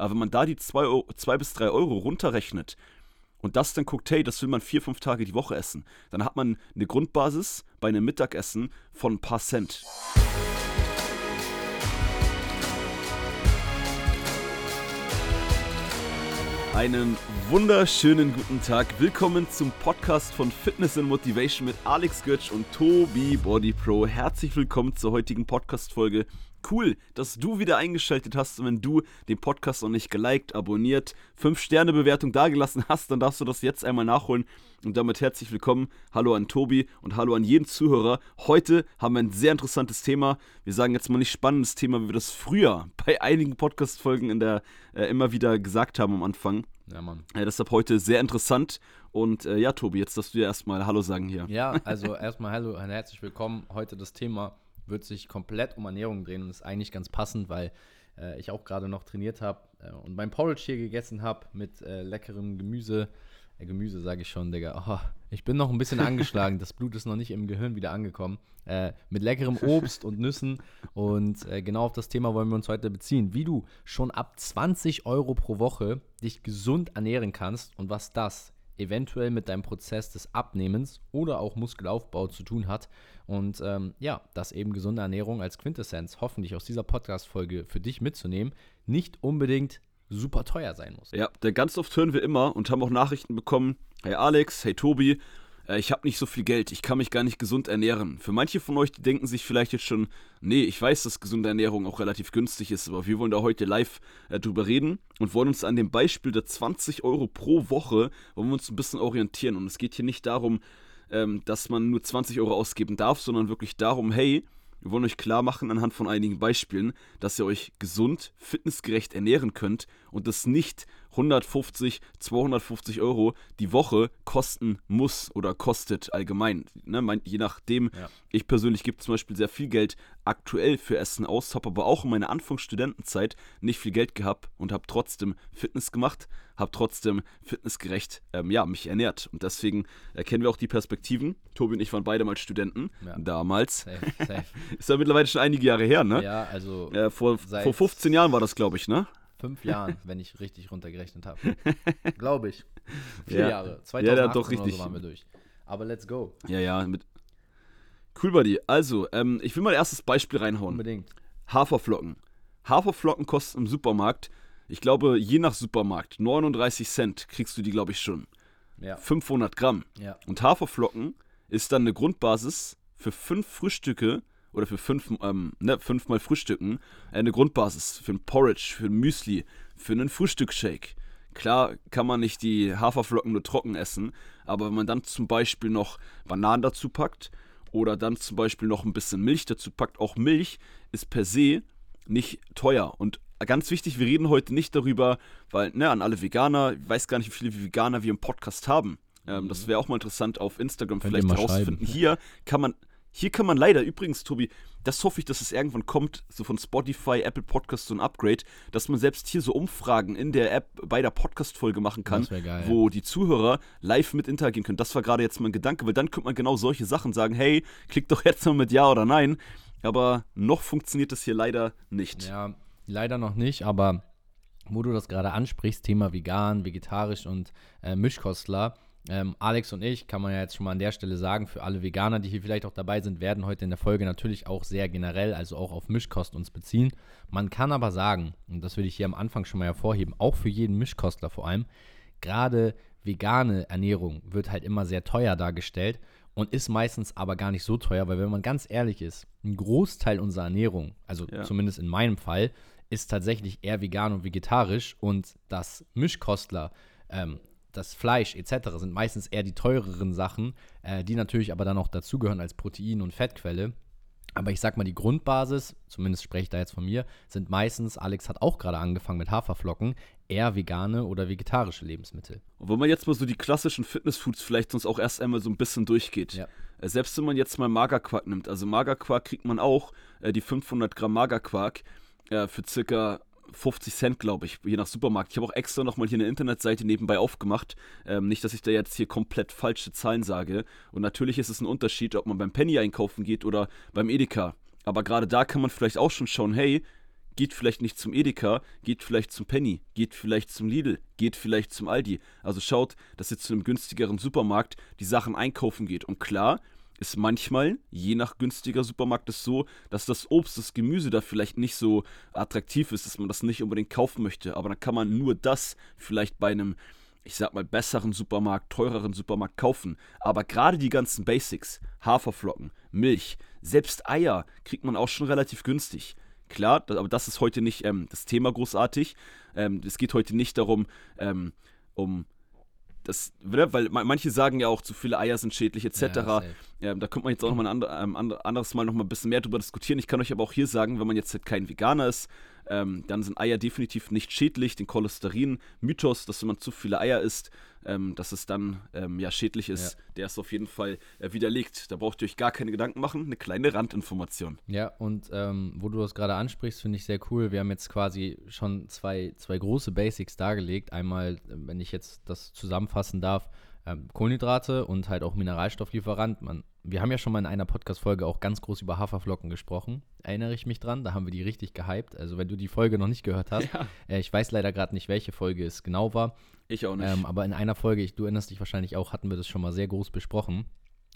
Aber wenn man da die 2 bis 3 Euro runterrechnet und das dann guckt, hey, das will man vier, fünf Tage die Woche essen, dann hat man eine Grundbasis bei einem Mittagessen von ein paar Cent. Einen wunderschönen guten Tag. Willkommen zum Podcast von Fitness and Motivation mit Alex Götsch und Tobi Body Pro. Herzlich willkommen zur heutigen Podcast-Folge. Cool, dass du wieder eingeschaltet hast und wenn du den Podcast noch nicht geliked, abonniert, 5-Sterne-Bewertung dagelassen hast, dann darfst du das jetzt einmal nachholen. Und damit herzlich willkommen. Hallo an Tobi und hallo an jeden Zuhörer. Heute haben wir ein sehr interessantes Thema. Wir sagen jetzt mal nicht spannendes Thema, wie wir das früher bei einigen Podcast-Folgen in der äh, immer wieder gesagt haben am Anfang. Ja, Mann. Äh, deshalb heute sehr interessant. Und äh, ja, Tobi, jetzt darfst du dir erstmal Hallo sagen hier. Ja, also erstmal Hallo und herzlich willkommen. Heute das Thema wird sich komplett um Ernährung drehen und ist eigentlich ganz passend, weil äh, ich auch gerade noch trainiert habe äh, und mein Porridge hier gegessen habe mit äh, leckerem Gemüse. Äh, Gemüse sage ich schon, Digga. Oh, ich bin noch ein bisschen angeschlagen. Das Blut ist noch nicht im Gehirn wieder angekommen. Äh, mit leckerem Obst und Nüssen. Und äh, genau auf das Thema wollen wir uns heute beziehen. Wie du schon ab 20 Euro pro Woche dich gesund ernähren kannst und was das eventuell mit deinem Prozess des Abnehmens oder auch Muskelaufbau zu tun hat. Und ähm, ja, dass eben gesunde Ernährung als Quintessenz hoffentlich aus dieser Podcast-Folge für dich mitzunehmen, nicht unbedingt super teuer sein muss. Ja, denn ganz oft hören wir immer und haben auch Nachrichten bekommen, hey Alex, hey Tobi, ich habe nicht so viel Geld, ich kann mich gar nicht gesund ernähren. Für manche von euch, die denken sich vielleicht jetzt schon, nee, ich weiß, dass gesunde Ernährung auch relativ günstig ist, aber wir wollen da heute live äh, drüber reden und wollen uns an dem Beispiel der 20 Euro pro Woche, wollen wir uns ein bisschen orientieren. Und es geht hier nicht darum, ähm, dass man nur 20 Euro ausgeben darf, sondern wirklich darum, hey, wir wollen euch klar machen anhand von einigen Beispielen, dass ihr euch gesund, fitnessgerecht ernähren könnt und das nicht 150, 250 Euro die Woche kosten muss oder kostet allgemein. Ne, je nachdem, ja. ich persönlich gebe zum Beispiel sehr viel Geld aktuell für Essen aus, habe aber auch in meiner Anfangsstudentenzeit nicht viel Geld gehabt und habe trotzdem Fitness gemacht, habe trotzdem fitnessgerecht ähm, ja, mich ernährt. Und deswegen erkennen wir auch die Perspektiven. Tobi und ich waren beide mal Studenten ja. damals. Safe, safe. Ist ja mittlerweile schon einige Jahre her, ne? Ja, also. Äh, vor, vor 15 Jahren war das, glaube ich, ne? Fünf Jahren, wenn ich richtig runtergerechnet habe. Glaube ich. Vier ja. Jahre. 2018 ja, doch richtig. So waren wir durch. Aber let's go. Ja, ja. Mit cool, Buddy. Also, ähm, ich will mal erstes Beispiel reinhauen. Unbedingt. Haferflocken. Haferflocken kosten im Supermarkt, ich glaube, je nach Supermarkt, 39 Cent kriegst du die, glaube ich, schon. Ja. 500 Gramm. Ja. Und Haferflocken ist dann eine Grundbasis für fünf Frühstücke oder für fünf, ähm, ne, fünfmal Frühstücken eine Grundbasis für ein Porridge, für ein Müsli, für einen Frühstücksshake. Klar kann man nicht die Haferflocken nur trocken essen, aber wenn man dann zum Beispiel noch Bananen dazu packt oder dann zum Beispiel noch ein bisschen Milch dazu packt, auch Milch ist per se nicht teuer. Und ganz wichtig, wir reden heute nicht darüber, weil, ne, an alle Veganer, ich weiß gar nicht, wie viele Veganer wir im Podcast haben. Ähm, das wäre auch mal interessant auf Instagram Könnt vielleicht herauszufinden. Hier kann man hier kann man leider, übrigens, Tobi, das hoffe ich, dass es irgendwann kommt, so von Spotify, Apple Podcasts so ein Upgrade, dass man selbst hier so Umfragen in der App bei der Podcast-Folge machen kann, geil, wo die Zuhörer live mit interagieren können. Das war gerade jetzt mein Gedanke, weil dann könnte man genau solche Sachen sagen, hey, klick doch jetzt mal mit Ja oder Nein. Aber noch funktioniert das hier leider nicht. Ja, leider noch nicht, aber wo du das gerade ansprichst, Thema vegan, vegetarisch und äh, Mischkostler, ähm, Alex und ich, kann man ja jetzt schon mal an der Stelle sagen, für alle Veganer, die hier vielleicht auch dabei sind, werden heute in der Folge natürlich auch sehr generell, also auch auf Mischkost uns beziehen. Man kann aber sagen, und das will ich hier am Anfang schon mal hervorheben, auch für jeden Mischkostler vor allem, gerade vegane Ernährung wird halt immer sehr teuer dargestellt und ist meistens aber gar nicht so teuer, weil wenn man ganz ehrlich ist, ein Großteil unserer Ernährung, also ja. zumindest in meinem Fall, ist tatsächlich eher vegan und vegetarisch und das Mischkostler ähm, das Fleisch etc. sind meistens eher die teureren Sachen, äh, die natürlich aber dann noch dazugehören als Protein- und Fettquelle. Aber ich sag mal, die Grundbasis, zumindest spreche ich da jetzt von mir, sind meistens, Alex hat auch gerade angefangen mit Haferflocken, eher vegane oder vegetarische Lebensmittel. Und wenn man jetzt mal so die klassischen Fitnessfoods vielleicht uns auch erst einmal so ein bisschen durchgeht. Ja. Äh, selbst wenn man jetzt mal Magerquark nimmt, also Magerquark kriegt man auch, äh, die 500 Gramm Magerquark, äh, für circa 50 Cent, glaube ich, je nach Supermarkt. Ich habe auch extra nochmal hier eine Internetseite nebenbei aufgemacht. Ähm, nicht, dass ich da jetzt hier komplett falsche Zahlen sage. Und natürlich ist es ein Unterschied, ob man beim Penny einkaufen geht oder beim Edeka. Aber gerade da kann man vielleicht auch schon schauen, hey, geht vielleicht nicht zum Edeka, geht vielleicht zum Penny, geht vielleicht zum Lidl, geht vielleicht zum Aldi. Also schaut, dass ihr zu einem günstigeren Supermarkt die Sachen einkaufen geht. Und klar, ist manchmal, je nach günstiger Supermarkt, es so, dass das Obst, das Gemüse da vielleicht nicht so attraktiv ist, dass man das nicht unbedingt kaufen möchte. Aber dann kann man nur das vielleicht bei einem, ich sag mal, besseren Supermarkt, teureren Supermarkt kaufen. Aber gerade die ganzen Basics, Haferflocken, Milch, selbst Eier kriegt man auch schon relativ günstig. Klar, aber das ist heute nicht ähm, das Thema großartig. Ähm, es geht heute nicht darum, ähm, um das, ne, weil manche sagen ja auch, zu viele Eier sind schädlich etc. Ja, ja, da könnte man jetzt auch noch mal ein anderes Mal noch mal ein bisschen mehr drüber diskutieren. Ich kann euch aber auch hier sagen, wenn man jetzt halt kein Veganer ist, ähm, dann sind Eier definitiv nicht schädlich. Den Cholesterin-Mythos, dass wenn man zu viele Eier isst, ähm, dass es dann ähm, ja schädlich ist, ja. der ist auf jeden Fall äh, widerlegt. Da braucht ihr euch gar keine Gedanken machen. Eine kleine Randinformation. Ja, und ähm, wo du das gerade ansprichst, finde ich sehr cool. Wir haben jetzt quasi schon zwei, zwei große Basics dargelegt. Einmal, wenn ich jetzt das zusammenfassen darf, ähm, Kohlenhydrate und halt auch Mineralstofflieferant. Man, wir haben ja schon mal in einer Podcast-Folge auch ganz groß über Haferflocken gesprochen. Erinnere ich mich dran, da haben wir die richtig gehypt. Also wenn du die Folge noch nicht gehört hast, ja. äh, ich weiß leider gerade nicht, welche Folge es genau war. Ich auch nicht. Ähm, aber in einer Folge, ich, du erinnerst dich wahrscheinlich auch, hatten wir das schon mal sehr groß besprochen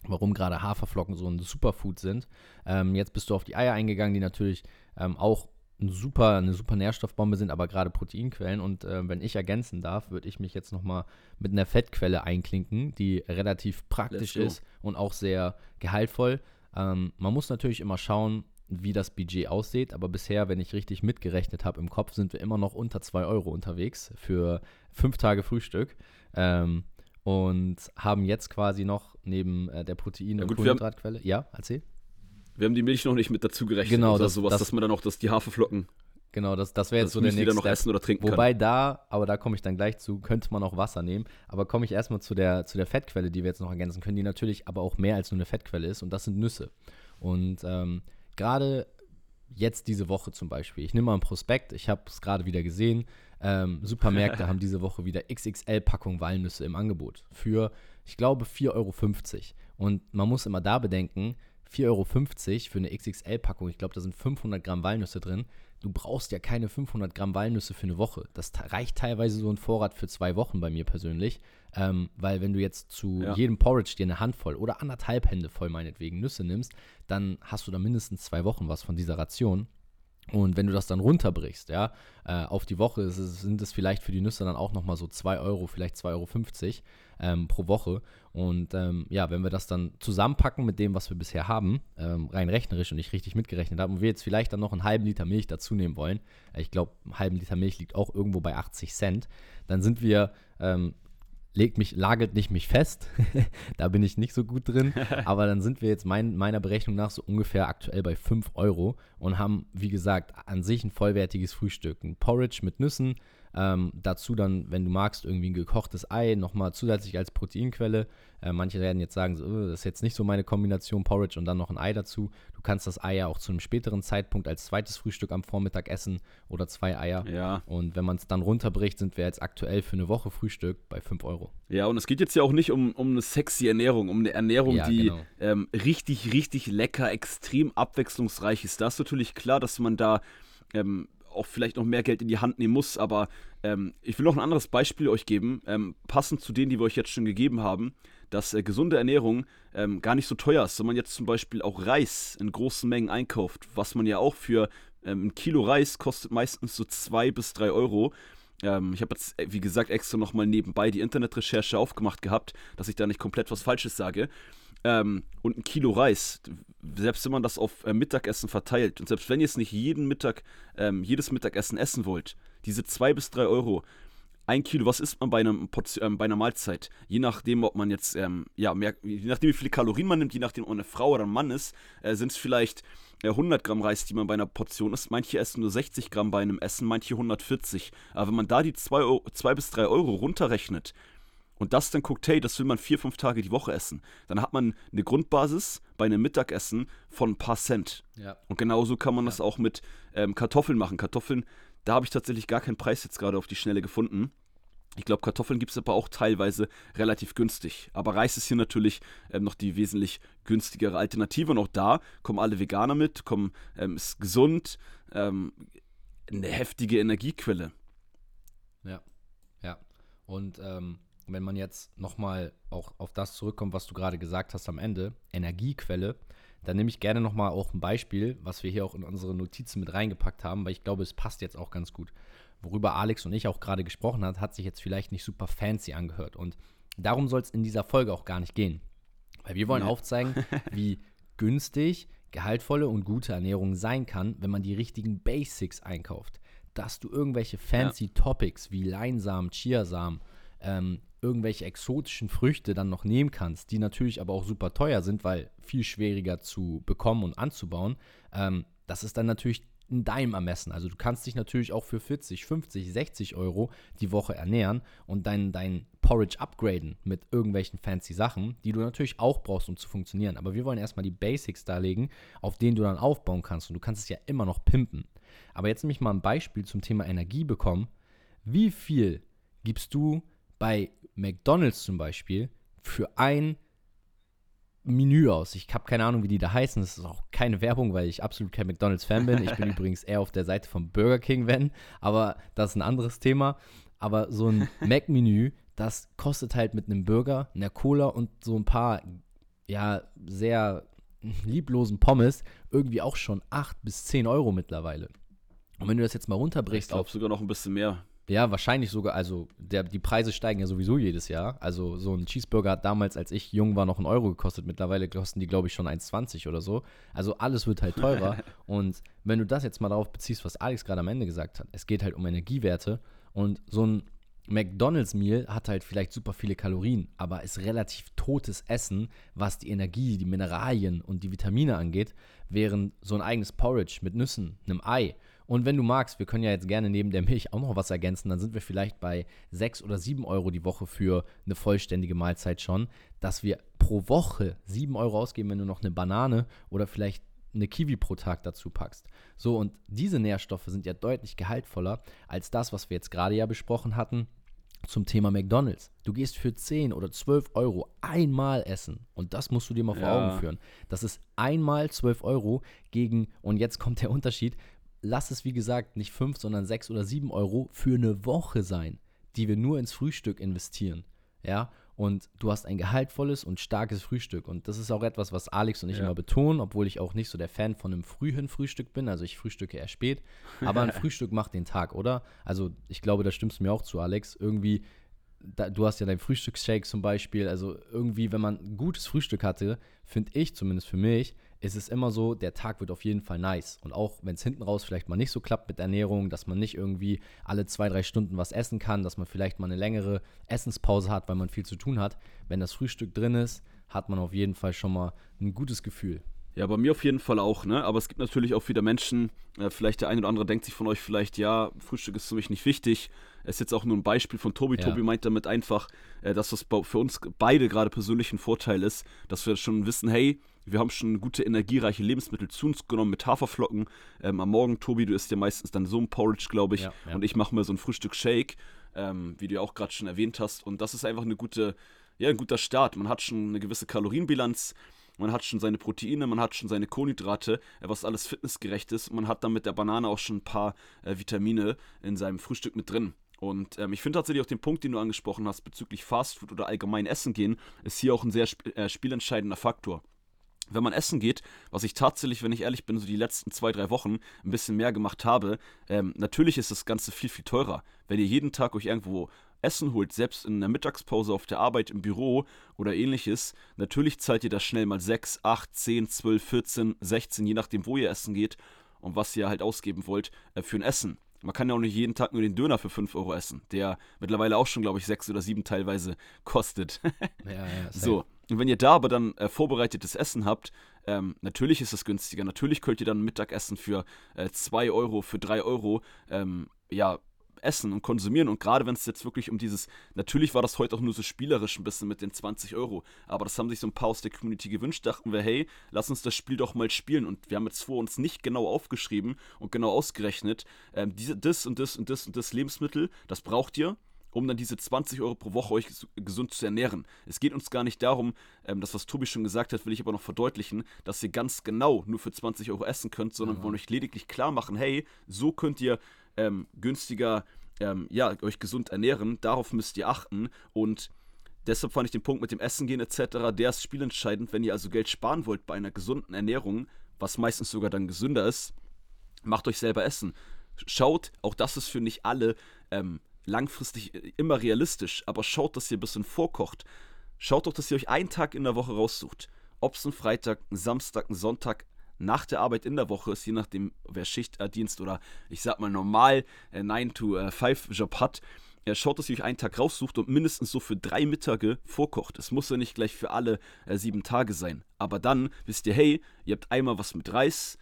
warum gerade Haferflocken so ein Superfood sind. Ähm, jetzt bist du auf die Eier eingegangen, die natürlich ähm, auch ein super, eine super Nährstoffbombe sind, aber gerade Proteinquellen. Und äh, wenn ich ergänzen darf, würde ich mich jetzt nochmal mit einer Fettquelle einklinken, die relativ praktisch ist und auch sehr gehaltvoll. Ähm, man muss natürlich immer schauen, wie das Budget aussieht, aber bisher, wenn ich richtig mitgerechnet habe im Kopf, sind wir immer noch unter 2 Euro unterwegs für fünf Tage Frühstück. Ähm, und haben jetzt quasi noch neben äh, der Protein- und Kohlenhydratquelle. Ja, erzähl. Wir haben die Milch noch nicht mit dazu gerechnet genau, oder das, sowas, das, dass man dann auch das, die Haferflocken. Genau, das, das wäre jetzt so der nächste. noch essen oder trinken Wobei kann. da, aber da komme ich dann gleich zu, könnte man auch Wasser nehmen. Aber komme ich erstmal zu der, zu der Fettquelle, die wir jetzt noch ergänzen können, die natürlich aber auch mehr als nur eine Fettquelle ist und das sind Nüsse. Und ähm, gerade jetzt diese Woche zum Beispiel, ich nehme mal ein Prospekt, ich habe es gerade wieder gesehen, ähm, Supermärkte haben diese Woche wieder XXL-Packung Walnüsse im Angebot für, ich glaube, 4,50 Euro. Und man muss immer da bedenken, 4,50 Euro für eine XXL-Packung. Ich glaube, da sind 500 Gramm Walnüsse drin. Du brauchst ja keine 500 Gramm Walnüsse für eine Woche. Das reicht teilweise so ein Vorrat für zwei Wochen bei mir persönlich. Ähm, weil wenn du jetzt zu ja. jedem Porridge dir eine Handvoll oder anderthalb Hände voll meinetwegen Nüsse nimmst, dann hast du da mindestens zwei Wochen was von dieser Ration. Und wenn du das dann runterbrichst, ja, äh, auf die Woche es, sind es vielleicht für die Nüsse dann auch nochmal so 2 Euro, vielleicht 2,50 Euro ähm, pro Woche. Und ähm, ja, wenn wir das dann zusammenpacken mit dem, was wir bisher haben, ähm, rein rechnerisch und ich richtig mitgerechnet habe, und wir jetzt vielleicht dann noch einen halben Liter Milch dazu nehmen wollen, äh, ich glaube, ein halben Liter Milch liegt auch irgendwo bei 80 Cent, dann sind wir ähm, legt mich, lagert nicht mich fest. da bin ich nicht so gut drin. Aber dann sind wir jetzt mein, meiner Berechnung nach so ungefähr aktuell bei 5 Euro und haben, wie gesagt, an sich ein vollwertiges Frühstück. Ein Porridge mit Nüssen, ähm, dazu dann, wenn du magst, irgendwie ein gekochtes Ei, nochmal zusätzlich als Proteinquelle. Äh, manche werden jetzt sagen, so, oh, das ist jetzt nicht so meine Kombination Porridge und dann noch ein Ei dazu. Du kannst das Ei ja auch zu einem späteren Zeitpunkt als zweites Frühstück am Vormittag essen oder zwei Eier. Ja. Und wenn man es dann runterbricht, sind wir jetzt aktuell für eine Woche Frühstück bei 5 Euro. Ja, und es geht jetzt ja auch nicht um, um eine sexy Ernährung, um eine Ernährung, ja, die genau. ähm, richtig, richtig lecker, extrem abwechslungsreich ist. Da ist natürlich klar, dass man da ähm, auch vielleicht noch mehr Geld in die Hand nehmen muss. Aber ähm, ich will noch ein anderes Beispiel euch geben, ähm, passend zu denen, die wir euch jetzt schon gegeben haben, dass äh, gesunde Ernährung ähm, gar nicht so teuer ist. Wenn man jetzt zum Beispiel auch Reis in großen Mengen einkauft, was man ja auch für ähm, ein Kilo Reis kostet meistens so zwei bis drei Euro. Ähm, ich habe jetzt, äh, wie gesagt, extra nochmal nebenbei die Internetrecherche aufgemacht gehabt, dass ich da nicht komplett was Falsches sage ähm, und ein Kilo Reis, selbst wenn man das auf äh, Mittagessen verteilt und selbst wenn ihr es nicht jeden Mittag, ähm, jedes Mittagessen essen wollt, diese zwei bis drei Euro, ein Kilo, was isst man bei, einem ähm, bei einer Mahlzeit? Je nachdem, ob man jetzt, ähm, ja, mehr, je nachdem, wie viele Kalorien man nimmt, je nachdem, ob man eine Frau oder ein Mann ist, äh, sind es vielleicht äh, 100 Gramm Reis, die man bei einer Portion isst. Manche essen nur 60 Gramm bei einem Essen, manche 140. Aber wenn man da die 2 bis 3 Euro runterrechnet, und das dann guckt, hey, das will man vier, fünf Tage die Woche essen, dann hat man eine Grundbasis bei einem Mittagessen von ein paar Cent. Ja. Und genauso kann man ja. das auch mit ähm, Kartoffeln machen. Kartoffeln, da habe ich tatsächlich gar keinen Preis jetzt gerade auf die Schnelle gefunden. Ich glaube, Kartoffeln gibt es aber auch teilweise relativ günstig. Aber Reis ist hier natürlich ähm, noch die wesentlich günstigere Alternative. Und auch da kommen alle Veganer mit, kommen, ähm, ist gesund, ähm, eine heftige Energiequelle. Ja, ja. Und ähm, wenn man jetzt nochmal auch auf das zurückkommt, was du gerade gesagt hast am Ende, Energiequelle, dann nehme ich gerne nochmal auch ein Beispiel, was wir hier auch in unsere Notizen mit reingepackt haben, weil ich glaube, es passt jetzt auch ganz gut. Worüber Alex und ich auch gerade gesprochen haben, hat sich jetzt vielleicht nicht super fancy angehört. Und darum soll es in dieser Folge auch gar nicht gehen. Weil wir wollen ja. aufzeigen, wie günstig, gehaltvolle und gute Ernährung sein kann, wenn man die richtigen Basics einkauft. Dass du irgendwelche fancy ja. Topics wie Leinsamen, Chiasamen, ähm, irgendwelche exotischen Früchte dann noch nehmen kannst, die natürlich aber auch super teuer sind, weil viel schwieriger zu bekommen und anzubauen, ähm, das ist dann natürlich in deinem Ermessen. Also du kannst dich natürlich auch für 40, 50, 60 Euro die Woche ernähren und dein, dein Porridge upgraden mit irgendwelchen fancy Sachen, die du natürlich auch brauchst, um zu funktionieren. Aber wir wollen erstmal die Basics darlegen, auf denen du dann aufbauen kannst. Und du kannst es ja immer noch pimpen. Aber jetzt nehme ich mal ein Beispiel zum Thema Energie bekommen. Wie viel gibst du bei McDonald's zum Beispiel für ein Menü aus. Ich habe keine Ahnung, wie die da heißen. Das ist auch keine Werbung, weil ich absolut kein McDonald's-Fan bin. Ich bin übrigens eher auf der Seite von Burger King, wenn. Aber das ist ein anderes Thema. Aber so ein Mac-Menü, das kostet halt mit einem Burger, einer Cola und so ein paar, ja, sehr lieblosen Pommes irgendwie auch schon 8 bis 10 Euro mittlerweile. Und wenn du das jetzt mal runterbrichst. Ich glaube sogar noch ein bisschen mehr. Ja, wahrscheinlich sogar, also der, die Preise steigen ja sowieso jedes Jahr. Also so ein Cheeseburger hat damals, als ich jung war, noch einen Euro gekostet. Mittlerweile kosten die, glaube ich, schon 1,20 oder so. Also alles wird halt teurer. und wenn du das jetzt mal darauf beziehst, was Alex gerade am Ende gesagt hat, es geht halt um Energiewerte. Und so ein McDonald's-Meal hat halt vielleicht super viele Kalorien, aber ist relativ totes Essen, was die Energie, die Mineralien und die Vitamine angeht, während so ein eigenes Porridge mit Nüssen, einem Ei und wenn du magst, wir können ja jetzt gerne neben der Milch auch noch was ergänzen, dann sind wir vielleicht bei 6 oder 7 Euro die Woche für eine vollständige Mahlzeit schon, dass wir pro Woche 7 Euro ausgeben, wenn du noch eine Banane oder vielleicht eine Kiwi pro Tag dazu packst. So, und diese Nährstoffe sind ja deutlich gehaltvoller als das, was wir jetzt gerade ja besprochen hatten zum Thema McDonalds. Du gehst für 10 oder 12 Euro einmal essen. Und das musst du dir mal vor ja. Augen führen. Das ist einmal 12 Euro gegen, und jetzt kommt der Unterschied, lass es wie gesagt nicht 5, sondern 6 oder 7 Euro für eine Woche sein, die wir nur ins Frühstück investieren. Ja, und du hast ein gehaltvolles und starkes Frühstück. Und das ist auch etwas, was Alex und ich ja. immer betonen, obwohl ich auch nicht so der Fan von einem frühen Frühstück bin. Also ich frühstücke eher spät. Aber ein Frühstück macht den Tag, oder? Also ich glaube, da stimmst du mir auch zu, Alex. Irgendwie, da, du hast ja dein Frühstücksshake zum Beispiel. Also irgendwie, wenn man ein gutes Frühstück hatte, finde ich zumindest für mich, ist es immer so, der Tag wird auf jeden Fall nice. Und auch wenn es hinten raus vielleicht mal nicht so klappt mit Ernährung, dass man nicht irgendwie alle zwei, drei Stunden was essen kann, dass man vielleicht mal eine längere Essenspause hat, weil man viel zu tun hat. Wenn das Frühstück drin ist, hat man auf jeden Fall schon mal ein gutes Gefühl. Ja, bei mir auf jeden Fall auch, ne? Aber es gibt natürlich auch wieder Menschen, äh, vielleicht der eine oder andere denkt sich von euch vielleicht, ja, Frühstück ist für mich nicht wichtig. Es ist jetzt auch nur ein Beispiel von Tobi. Ja. Tobi meint damit einfach, äh, dass das für uns beide gerade persönlich ein Vorteil ist, dass wir schon wissen, hey, wir haben schon gute, energiereiche Lebensmittel zu uns genommen mit Haferflocken. Ähm, am Morgen, Tobi, du isst ja meistens dann so ein Porridge, glaube ich. Ja, ja. Und ich mache mir so ein Frühstück Shake, ähm, wie du ja auch gerade schon erwähnt hast. Und das ist einfach eine gute, ja, ein guter Start. Man hat schon eine gewisse Kalorienbilanz. Man hat schon seine Proteine, man hat schon seine Kohlenhydrate, äh, was alles fitnessgerecht ist. Man hat dann mit der Banane auch schon ein paar äh, Vitamine in seinem Frühstück mit drin. Und ähm, ich finde tatsächlich auch den Punkt, den du angesprochen hast bezüglich Fastfood oder allgemein Essen gehen, ist hier auch ein sehr sp äh, spielentscheidender Faktor wenn man essen geht, was ich tatsächlich, wenn ich ehrlich bin, so die letzten zwei, drei Wochen ein bisschen mehr gemacht habe, ähm, natürlich ist das Ganze viel, viel teurer. Wenn ihr jeden Tag euch irgendwo Essen holt, selbst in der Mittagspause auf der Arbeit im Büro oder ähnliches, natürlich zahlt ihr das schnell mal 6, 8, 10, 12, 14, 16, je nachdem, wo ihr essen geht und was ihr halt ausgeben wollt, äh, für ein Essen. Man kann ja auch nicht jeden Tag nur den Döner für 5 Euro essen, der mittlerweile auch schon, glaube ich, 6 oder 7 teilweise kostet. ja, ja, so. Und wenn ihr da aber dann äh, vorbereitetes Essen habt, ähm, natürlich ist es günstiger. Natürlich könnt ihr dann Mittagessen für 2 äh, Euro, für 3 Euro ähm, ja, essen und konsumieren. Und gerade wenn es jetzt wirklich um dieses, natürlich war das heute auch nur so spielerisch ein bisschen mit den 20 Euro, aber das haben sich so ein paar aus der Community gewünscht, dachten wir, hey, lass uns das Spiel doch mal spielen. Und wir haben jetzt vor uns nicht genau aufgeschrieben und genau ausgerechnet, ähm, diese, das und das und das und das Lebensmittel, das braucht ihr um dann diese 20 Euro pro Woche euch gesund zu ernähren. Es geht uns gar nicht darum, ähm, das, was Tobi schon gesagt hat, will ich aber noch verdeutlichen, dass ihr ganz genau nur für 20 Euro essen könnt, sondern ja. wollen euch lediglich klar machen, hey, so könnt ihr ähm, günstiger, ähm, ja, euch gesund ernähren. Darauf müsst ihr achten und Deshalb fand ich den Punkt mit dem Essen gehen etc., der ist spielentscheidend, wenn ihr also Geld sparen wollt bei einer gesunden Ernährung, was meistens sogar dann gesünder ist, macht euch selber Essen. Schaut, auch das ist für nicht alle ähm, langfristig äh, immer realistisch, aber schaut, dass ihr ein bisschen vorkocht. Schaut doch, dass ihr euch einen Tag in der Woche raussucht. Ob es ein Freitag, ein Samstag, ein Sonntag nach der Arbeit in der Woche ist, je nachdem, wer Schichtdienst oder ich sag mal normal äh, 9-to-5-Job hat. Er schaut, dass ihr euch einen Tag raussucht und mindestens so für drei Mittage vorkocht. Es muss ja nicht gleich für alle äh, sieben Tage sein. Aber dann wisst ihr, hey, ihr habt einmal was mit Reis,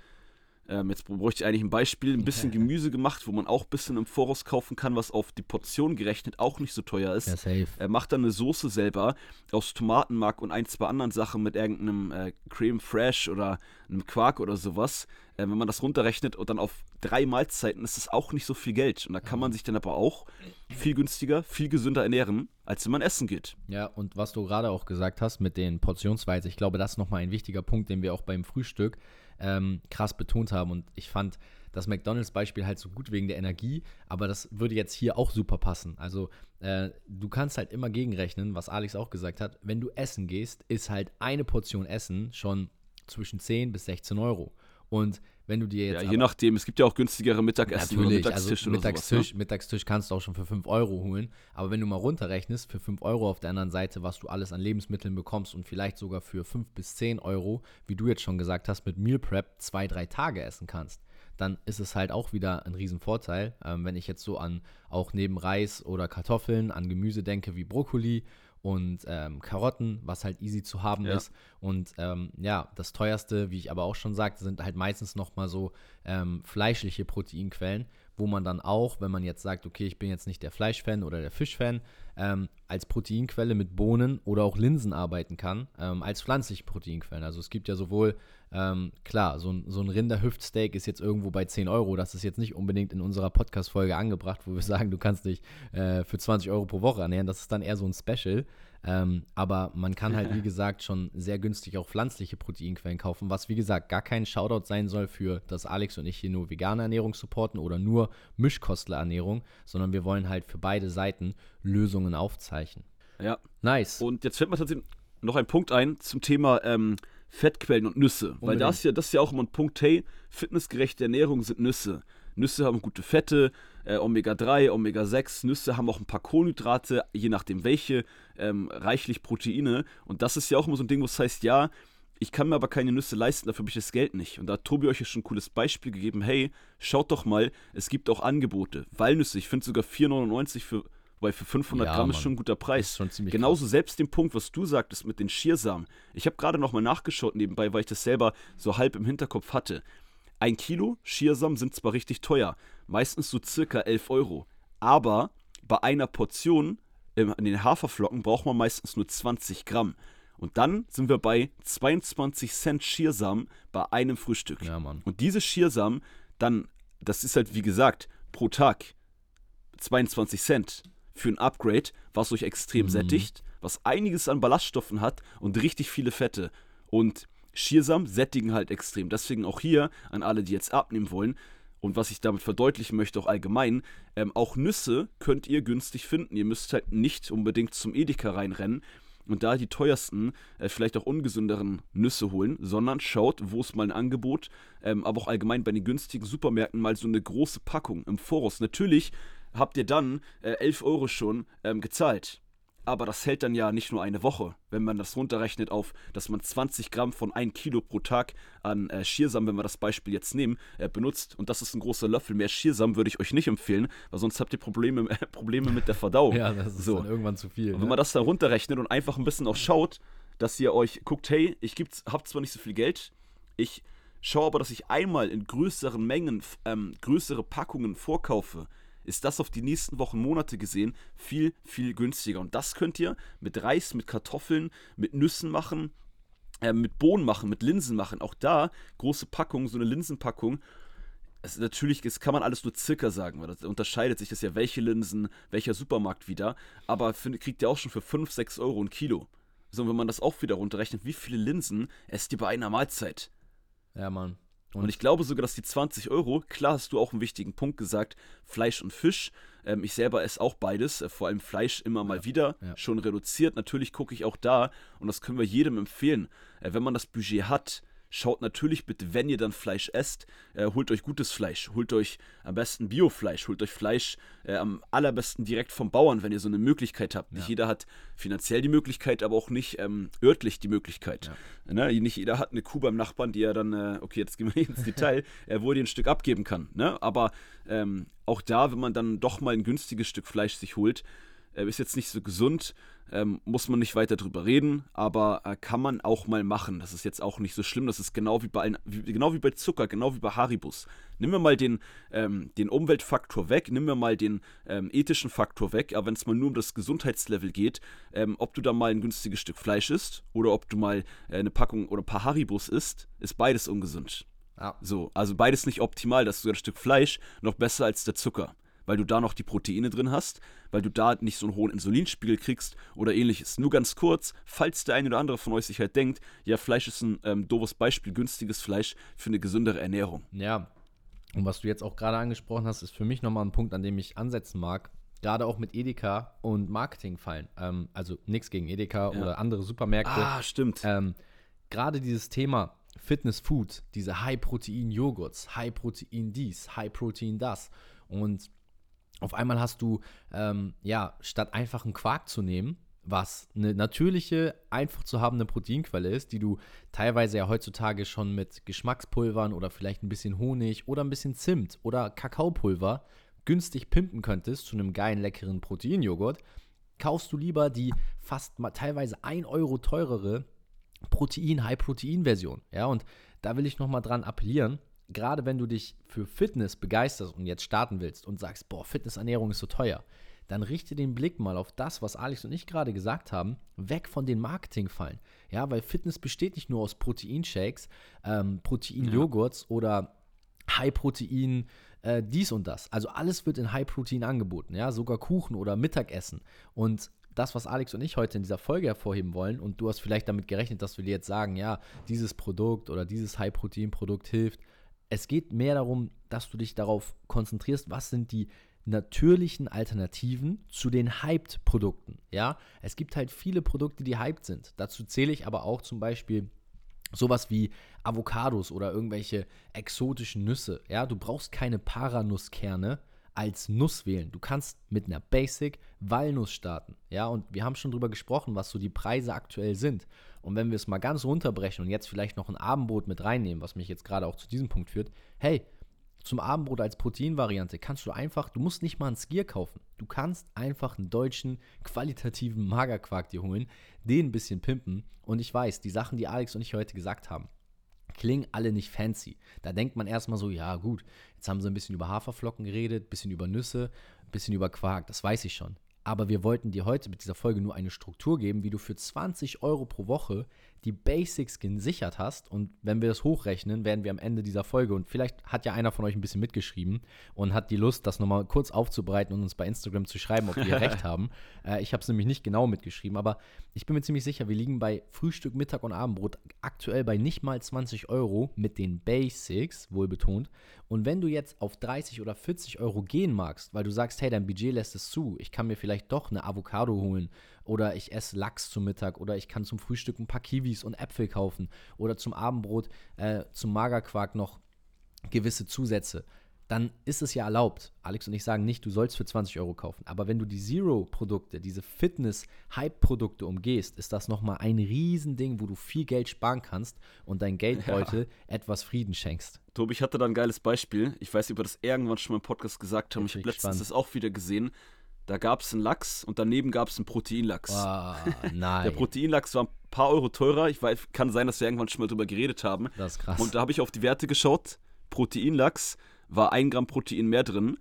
ähm, jetzt bräuchte ich eigentlich ein Beispiel, ein bisschen Gemüse gemacht, wo man auch ein bisschen im Voraus kaufen kann, was auf die Portion gerechnet auch nicht so teuer ist. Ja, safe. Er macht dann eine Soße selber aus Tomatenmark und ein, zwei anderen Sachen mit irgendeinem äh, Creme Fresh oder einem Quark oder sowas. Äh, wenn man das runterrechnet und dann auf drei Mahlzeiten ist es auch nicht so viel Geld. Und da kann man sich dann aber auch viel günstiger, viel gesünder ernähren, als wenn man essen geht. Ja, und was du gerade auch gesagt hast mit den Portionsweise, ich glaube, das ist nochmal ein wichtiger Punkt, den wir auch beim Frühstück ähm, krass betont haben. Und ich fand das McDonalds-Beispiel halt so gut wegen der Energie, aber das würde jetzt hier auch super passen. Also äh, du kannst halt immer gegenrechnen, was Alex auch gesagt hat. Wenn du essen gehst, ist halt eine Portion Essen schon zwischen 10 bis 16 Euro. Und wenn du dir jetzt. Ja, je nachdem, es gibt ja auch günstigere Mittagessen natürlich, Mittagstisch also Mittagstisch, sowas, ne? Mittagstisch kannst du auch schon für 5 Euro holen. Aber wenn du mal runterrechnest, für 5 Euro auf der anderen Seite, was du alles an Lebensmitteln bekommst und vielleicht sogar für 5 bis 10 Euro, wie du jetzt schon gesagt hast, mit Meal Prep zwei, drei Tage essen kannst, dann ist es halt auch wieder ein Riesenvorteil. Ähm, wenn ich jetzt so an auch neben Reis oder Kartoffeln an Gemüse denke wie Brokkoli und ähm, Karotten, was halt easy zu haben ja. ist. Und ähm, ja, das teuerste, wie ich aber auch schon sagte, sind halt meistens nochmal so ähm, fleischliche Proteinquellen, wo man dann auch, wenn man jetzt sagt, okay, ich bin jetzt nicht der Fleischfan oder der Fischfan, ähm, als Proteinquelle mit Bohnen oder auch Linsen arbeiten kann, ähm, als pflanzliche Proteinquellen. Also es gibt ja sowohl, ähm, klar, so ein, so ein Rinderhüftsteak ist jetzt irgendwo bei 10 Euro. Das ist jetzt nicht unbedingt in unserer Podcast-Folge angebracht, wo wir sagen, du kannst dich äh, für 20 Euro pro Woche ernähren. Das ist dann eher so ein Special. Ähm, aber man kann halt, wie gesagt, schon sehr günstig auch pflanzliche Proteinquellen kaufen, was, wie gesagt, gar kein Shoutout sein soll für, dass Alex und ich hier nur vegane Ernährung supporten oder nur Mischkostlerernährung, sondern wir wollen halt für beide Seiten Lösungen aufzeichnen. Ja. Nice. Und jetzt fällt mir tatsächlich noch ein Punkt ein zum Thema ähm, Fettquellen und Nüsse. Unbedingt. Weil das, ja, das ist ja auch immer ein Punkt, hey, fitnessgerechte Ernährung sind Nüsse. Nüsse haben gute Fette, äh, Omega-3, Omega-6. Nüsse haben auch ein paar Kohlenhydrate, je nachdem welche, ähm, reichlich Proteine. Und das ist ja auch immer so ein Ding, wo es heißt, ja, ich kann mir aber keine Nüsse leisten, dafür habe ich das Geld nicht. Und da hat Tobi euch ja schon ein cooles Beispiel gegeben. Hey, schaut doch mal, es gibt auch Angebote. Walnüsse, ich finde sogar 4,99 für, weil für 500 ja, Gramm Mann. ist schon ein guter Preis. Genauso krass. selbst den Punkt, was du sagtest mit den Schiersamen. Ich habe gerade nochmal nachgeschaut nebenbei, weil ich das selber so halb im Hinterkopf hatte. Ein Kilo Schiersamen sind zwar richtig teuer, meistens so circa 11 Euro, aber bei einer Portion in den Haferflocken braucht man meistens nur 20 Gramm. Und dann sind wir bei 22 Cent Schiersamen bei einem Frühstück. Ja, Mann. Und diese Schiersamen, dann, das ist halt wie gesagt, pro Tag 22 Cent für ein Upgrade, was euch extrem mhm. sättigt, was einiges an Ballaststoffen hat und richtig viele Fette. Und Schiersam sättigen halt extrem. Deswegen auch hier an alle, die jetzt abnehmen wollen. Und was ich damit verdeutlichen möchte, auch allgemein, ähm, auch Nüsse könnt ihr günstig finden. Ihr müsst halt nicht unbedingt zum Edeka reinrennen und da die teuersten, äh, vielleicht auch ungesünderen Nüsse holen, sondern schaut, wo ist mal ein Angebot, ähm, aber auch allgemein bei den günstigen Supermärkten mal so eine große Packung im Voraus. Natürlich habt ihr dann äh, 11 Euro schon ähm, gezahlt aber das hält dann ja nicht nur eine Woche, wenn man das runterrechnet auf, dass man 20 Gramm von 1 Kilo pro Tag an äh, Schiersamen, wenn wir das Beispiel jetzt nehmen, äh, benutzt. Und das ist ein großer Löffel. Mehr Schiersamen würde ich euch nicht empfehlen, weil sonst habt ihr Probleme, äh, Probleme mit der Verdauung. ja, das ist so. dann irgendwann zu viel. Und wenn ne? man das da runterrechnet und einfach ein bisschen auch schaut, dass ihr euch guckt, hey, ich habe zwar nicht so viel Geld, ich schaue aber, dass ich einmal in größeren Mengen ähm, größere Packungen vorkaufe ist das auf die nächsten Wochen, Monate gesehen viel, viel günstiger. Und das könnt ihr mit Reis, mit Kartoffeln, mit Nüssen machen, äh, mit Bohnen machen, mit Linsen machen. Auch da große Packung, so eine Linsenpackung. es, natürlich es kann man alles nur circa sagen, weil das unterscheidet sich das ja, welche Linsen, welcher Supermarkt wieder. Aber find, kriegt ihr auch schon für 5, 6 Euro ein Kilo. So, wenn man das auch wieder runterrechnet, wie viele Linsen esst ihr bei einer Mahlzeit? Ja, Mann. Und, und ich glaube sogar, dass die 20 Euro, klar hast du auch einen wichtigen Punkt gesagt, Fleisch und Fisch. Ähm, ich selber esse auch beides, äh, vor allem Fleisch immer mal wieder, ja. schon reduziert. Natürlich gucke ich auch da, und das können wir jedem empfehlen, äh, wenn man das Budget hat, Schaut natürlich bitte, wenn ihr dann Fleisch esst, äh, holt euch gutes Fleisch. Holt euch am besten Biofleisch. Holt euch Fleisch äh, am allerbesten direkt vom Bauern, wenn ihr so eine Möglichkeit habt. Ja. Nicht jeder hat finanziell die Möglichkeit, aber auch nicht ähm, örtlich die Möglichkeit. Ja. Ne? Nicht jeder hat eine Kuh beim Nachbarn, die er dann, äh, okay, jetzt gehen wir nicht ins Detail, äh, wo er ein Stück abgeben kann. Ne? Aber ähm, auch da, wenn man dann doch mal ein günstiges Stück Fleisch sich holt, äh, ist jetzt nicht so gesund, ähm, muss man nicht weiter drüber reden, aber äh, kann man auch mal machen. Das ist jetzt auch nicht so schlimm. Das ist genau wie bei, allen, wie, genau wie bei Zucker, genau wie bei Haribus. Nehmen wir mal den, ähm, den Umweltfaktor weg, nehmen wir mal den ähm, ethischen Faktor weg, aber wenn es mal nur um das Gesundheitslevel geht, ähm, ob du da mal ein günstiges Stück Fleisch isst oder ob du mal äh, eine Packung oder ein paar Haribus isst, ist beides ungesund. Ja. So, also beides nicht optimal, dass du ein Stück Fleisch noch besser als der Zucker weil du da noch die Proteine drin hast, weil du da nicht so einen hohen Insulinspiegel kriegst oder ähnliches. Nur ganz kurz, falls der eine oder andere von euch sich halt denkt, ja, Fleisch ist ein ähm, doofes Beispiel, günstiges Fleisch für eine gesündere Ernährung. Ja, und was du jetzt auch gerade angesprochen hast, ist für mich nochmal ein Punkt, an dem ich ansetzen mag. Gerade auch mit Edeka und Marketingfallen. Ähm, also nichts gegen Edeka ja. oder andere Supermärkte. Ah, stimmt. Ähm, gerade dieses Thema Fitness Food, diese High-Protein-Joghurts, High-Protein dies, High-Protein das. Und auf einmal hast du, ähm, ja, statt einfach einen Quark zu nehmen, was eine natürliche, einfach zu habende Proteinquelle ist, die du teilweise ja heutzutage schon mit Geschmackspulvern oder vielleicht ein bisschen Honig oder ein bisschen Zimt oder Kakaopulver günstig pimpen könntest zu einem geilen, leckeren Proteinjoghurt, kaufst du lieber die fast mal teilweise 1 Euro teurere Protein-High-Protein-Version. Ja, und da will ich nochmal dran appellieren gerade wenn du dich für Fitness begeisterst und jetzt starten willst und sagst, boah, Fitnessernährung ist so teuer, dann richte den Blick mal auf das, was Alex und ich gerade gesagt haben, weg von den Marketingfallen. Ja, weil Fitness besteht nicht nur aus Proteinshakes, ähm, Proteinjoghurts ja. oder High-Protein äh, dies und das. Also alles wird in High-Protein angeboten, ja, sogar Kuchen oder Mittagessen. Und das, was Alex und ich heute in dieser Folge hervorheben wollen, und du hast vielleicht damit gerechnet, dass wir dir jetzt sagen, ja, dieses Produkt oder dieses High-Protein-Produkt hilft, es geht mehr darum, dass du dich darauf konzentrierst, was sind die natürlichen Alternativen zu den Hyped-Produkten. Ja, es gibt halt viele Produkte, die hyped sind. Dazu zähle ich aber auch zum Beispiel sowas wie Avocados oder irgendwelche exotischen Nüsse. Ja, du brauchst keine Paranusskerne, als Nuss wählen. Du kannst mit einer Basic Walnuss starten. Ja, und wir haben schon drüber gesprochen, was so die Preise aktuell sind. Und wenn wir es mal ganz runterbrechen und jetzt vielleicht noch ein Abendbrot mit reinnehmen, was mich jetzt gerade auch zu diesem Punkt führt, hey, zum Abendbrot als Proteinvariante kannst du einfach, du musst nicht mal ein Skier kaufen. Du kannst einfach einen deutschen qualitativen Magerquark dir holen, den ein bisschen pimpen. Und ich weiß, die Sachen, die Alex und ich heute gesagt haben, klingen alle nicht fancy. Da denkt man erstmal so, ja gut, jetzt haben sie ein bisschen über Haferflocken geredet, ein bisschen über Nüsse, ein bisschen über Quark, das weiß ich schon. Aber wir wollten dir heute mit dieser Folge nur eine Struktur geben, wie du für 20 Euro pro Woche die Basics gesichert hast. Und wenn wir das hochrechnen, werden wir am Ende dieser Folge, und vielleicht hat ja einer von euch ein bisschen mitgeschrieben und hat die Lust, das nochmal kurz aufzubreiten und uns bei Instagram zu schreiben, ob wir recht haben. Äh, ich habe es nämlich nicht genau mitgeschrieben, aber ich bin mir ziemlich sicher, wir liegen bei Frühstück, Mittag und Abendbrot aktuell bei nicht mal 20 Euro mit den Basics, wohl betont. Und wenn du jetzt auf 30 oder 40 Euro gehen magst, weil du sagst, hey, dein Budget lässt es zu, ich kann mir vielleicht doch eine Avocado holen oder ich esse Lachs zum Mittag oder ich kann zum Frühstück ein paar Kiwis und Äpfel kaufen oder zum Abendbrot, äh, zum Magerquark noch gewisse Zusätze, dann ist es ja erlaubt. Alex und ich sagen nicht, du sollst für 20 Euro kaufen. Aber wenn du die Zero-Produkte, diese Fitness-Hype-Produkte umgehst, ist das nochmal ein Riesending, wo du viel Geld sparen kannst und dein Geldbeutel ja. etwas Frieden schenkst. Tobi, ich hatte da ein geiles Beispiel. Ich weiß nicht, ob wir das irgendwann schon mal im Podcast gesagt haben. Ich habe letztens das auch wieder gesehen. Da gab es einen Lachs und daneben gab es einen Proteinlachs. Oh, nein. Der Proteinlachs war ein paar Euro teurer. Ich weiß, kann sein, dass wir irgendwann schon mal drüber geredet haben. Das ist krass. Und da habe ich auf die Werte geschaut. Proteinlachs war ein Gramm Protein mehr drin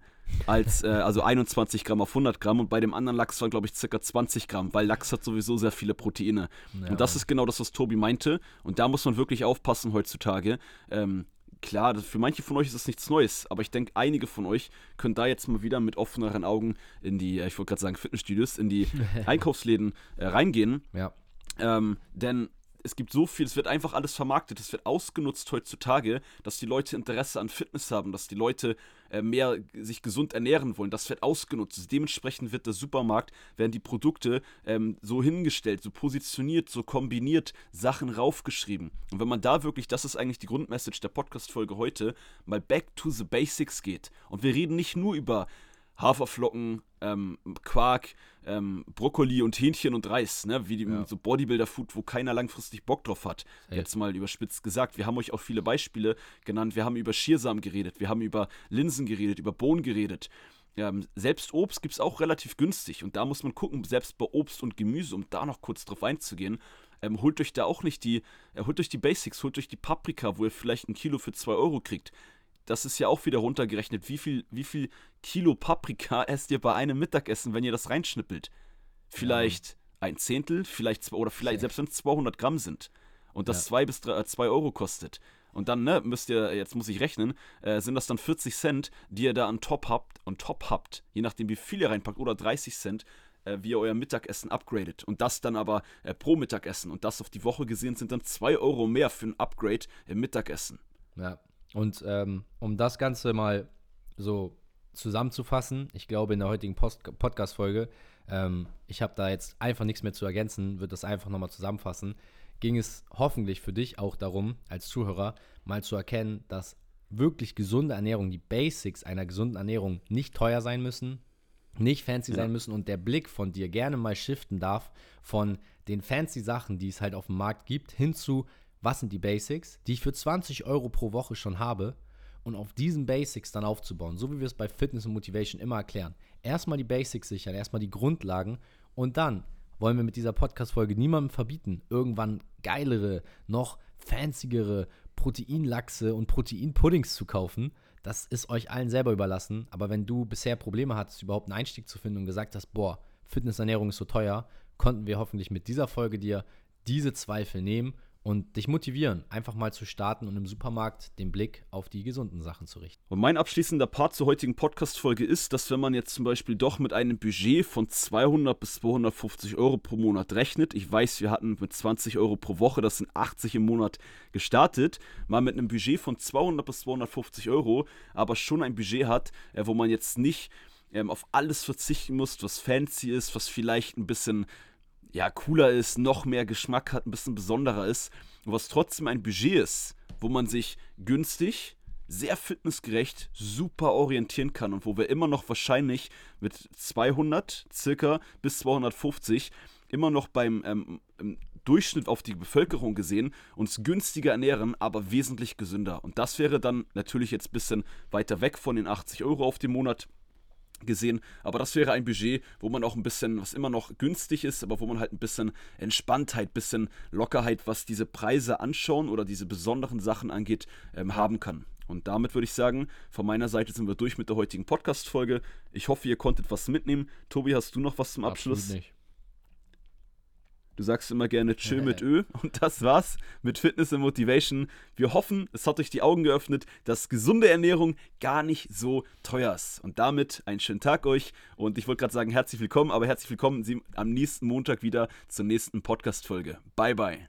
als äh, also 21 Gramm auf 100 Gramm und bei dem anderen Lachs waren glaube ich circa 20 Gramm, weil Lachs hat sowieso sehr viele Proteine. Ja. Und das ist genau das, was Tobi meinte. Und da muss man wirklich aufpassen heutzutage. Ähm, klar, für manche von euch ist das nichts Neues, aber ich denke, einige von euch können da jetzt mal wieder mit offeneren Augen in die, ich wollte gerade sagen Fitnessstudios, in die Einkaufsläden äh, reingehen. Ja. Ähm, denn es gibt so viel, es wird einfach alles vermarktet, es wird ausgenutzt heutzutage, dass die Leute Interesse an Fitness haben, dass die Leute äh, mehr sich gesund ernähren wollen. Das wird ausgenutzt. Dementsprechend wird der Supermarkt, werden die Produkte ähm, so hingestellt, so positioniert, so kombiniert, Sachen raufgeschrieben. Und wenn man da wirklich, das ist eigentlich die Grundmessage der Podcast-Folge heute, mal back to the basics geht. Und wir reden nicht nur über Haferflocken, ähm, Quark, ähm, Brokkoli und Hähnchen und Reis, ne? wie die, ja. so Bodybuilder-Food, wo keiner langfristig Bock drauf hat. Hey. Jetzt mal überspitzt gesagt. Wir haben euch auch viele Beispiele genannt. Wir haben über Schiersamen geredet, wir haben über Linsen geredet, über Bohnen geredet. Ähm, selbst Obst gibt es auch relativ günstig und da muss man gucken, selbst bei Obst und Gemüse, um da noch kurz drauf einzugehen, ähm, holt euch da auch nicht die, äh, holt euch die Basics, holt euch die Paprika, wo ihr vielleicht ein Kilo für 2 Euro kriegt das ist ja auch wieder runtergerechnet. Wie viel, wie viel Kilo Paprika esst ihr bei einem Mittagessen, wenn ihr das reinschnippelt? Vielleicht ja. ein Zehntel, vielleicht zwei, oder vielleicht, selbst wenn es 200 Gramm sind und das 2 ja. bis 3, 2 Euro kostet. Und dann, ne, müsst ihr, jetzt muss ich rechnen, äh, sind das dann 40 Cent, die ihr da an Top habt, und Top habt, je nachdem wie viel ihr reinpackt, oder 30 Cent, äh, wie ihr euer Mittagessen upgradet. Und das dann aber äh, pro Mittagessen. Und das auf die Woche gesehen sind dann 2 Euro mehr für ein Upgrade im Mittagessen. Ja, und ähm, um das Ganze mal so zusammenzufassen, ich glaube in der heutigen Podcast-Folge, ähm, ich habe da jetzt einfach nichts mehr zu ergänzen, würde das einfach nochmal zusammenfassen, ging es hoffentlich für dich auch darum, als Zuhörer mal zu erkennen, dass wirklich gesunde Ernährung, die Basics einer gesunden Ernährung nicht teuer sein müssen, nicht fancy ja. sein müssen und der Blick von dir gerne mal shiften darf von den fancy Sachen, die es halt auf dem Markt gibt, hin zu was sind die Basics, die ich für 20 Euro pro Woche schon habe und auf diesen Basics dann aufzubauen, so wie wir es bei Fitness und Motivation immer erklären. Erstmal die Basics sichern, erstmal die Grundlagen und dann wollen wir mit dieser Podcast-Folge niemandem verbieten, irgendwann geilere, noch fancyere Proteinlachse und Proteinpuddings zu kaufen. Das ist euch allen selber überlassen. Aber wenn du bisher Probleme hattest, überhaupt einen Einstieg zu finden und gesagt hast, boah, Fitnessernährung ist so teuer, konnten wir hoffentlich mit dieser Folge dir diese Zweifel nehmen und dich motivieren, einfach mal zu starten und im Supermarkt den Blick auf die gesunden Sachen zu richten. Und mein abschließender Part zur heutigen Podcast-Folge ist, dass wenn man jetzt zum Beispiel doch mit einem Budget von 200 bis 250 Euro pro Monat rechnet, ich weiß, wir hatten mit 20 Euro pro Woche, das sind 80 im Monat gestartet, mal mit einem Budget von 200 bis 250 Euro, aber schon ein Budget hat, äh, wo man jetzt nicht ähm, auf alles verzichten muss, was fancy ist, was vielleicht ein bisschen ja, cooler ist, noch mehr Geschmack hat, ein bisschen besonderer ist, was trotzdem ein Budget ist, wo man sich günstig, sehr fitnessgerecht, super orientieren kann und wo wir immer noch wahrscheinlich mit 200 circa bis 250 immer noch beim ähm, Durchschnitt auf die Bevölkerung gesehen uns günstiger ernähren, aber wesentlich gesünder. Und das wäre dann natürlich jetzt ein bisschen weiter weg von den 80 Euro auf den Monat gesehen. Aber das wäre ein Budget, wo man auch ein bisschen, was immer noch günstig ist, aber wo man halt ein bisschen Entspanntheit, ein bisschen Lockerheit, was diese Preise anschauen oder diese besonderen Sachen angeht, ähm, haben kann. Und damit würde ich sagen, von meiner Seite sind wir durch mit der heutigen Podcast-Folge. Ich hoffe, ihr konntet was mitnehmen. Tobi, hast du noch was zum Abschluss? Absolut nicht. Du sagst immer gerne Chill mit Ö. Und das war's mit Fitness und Motivation. Wir hoffen, es hat euch die Augen geöffnet, dass gesunde Ernährung gar nicht so teuer ist. Und damit einen schönen Tag euch. Und ich wollte gerade sagen, herzlich willkommen, aber herzlich willkommen am nächsten Montag wieder zur nächsten Podcast-Folge. Bye, bye.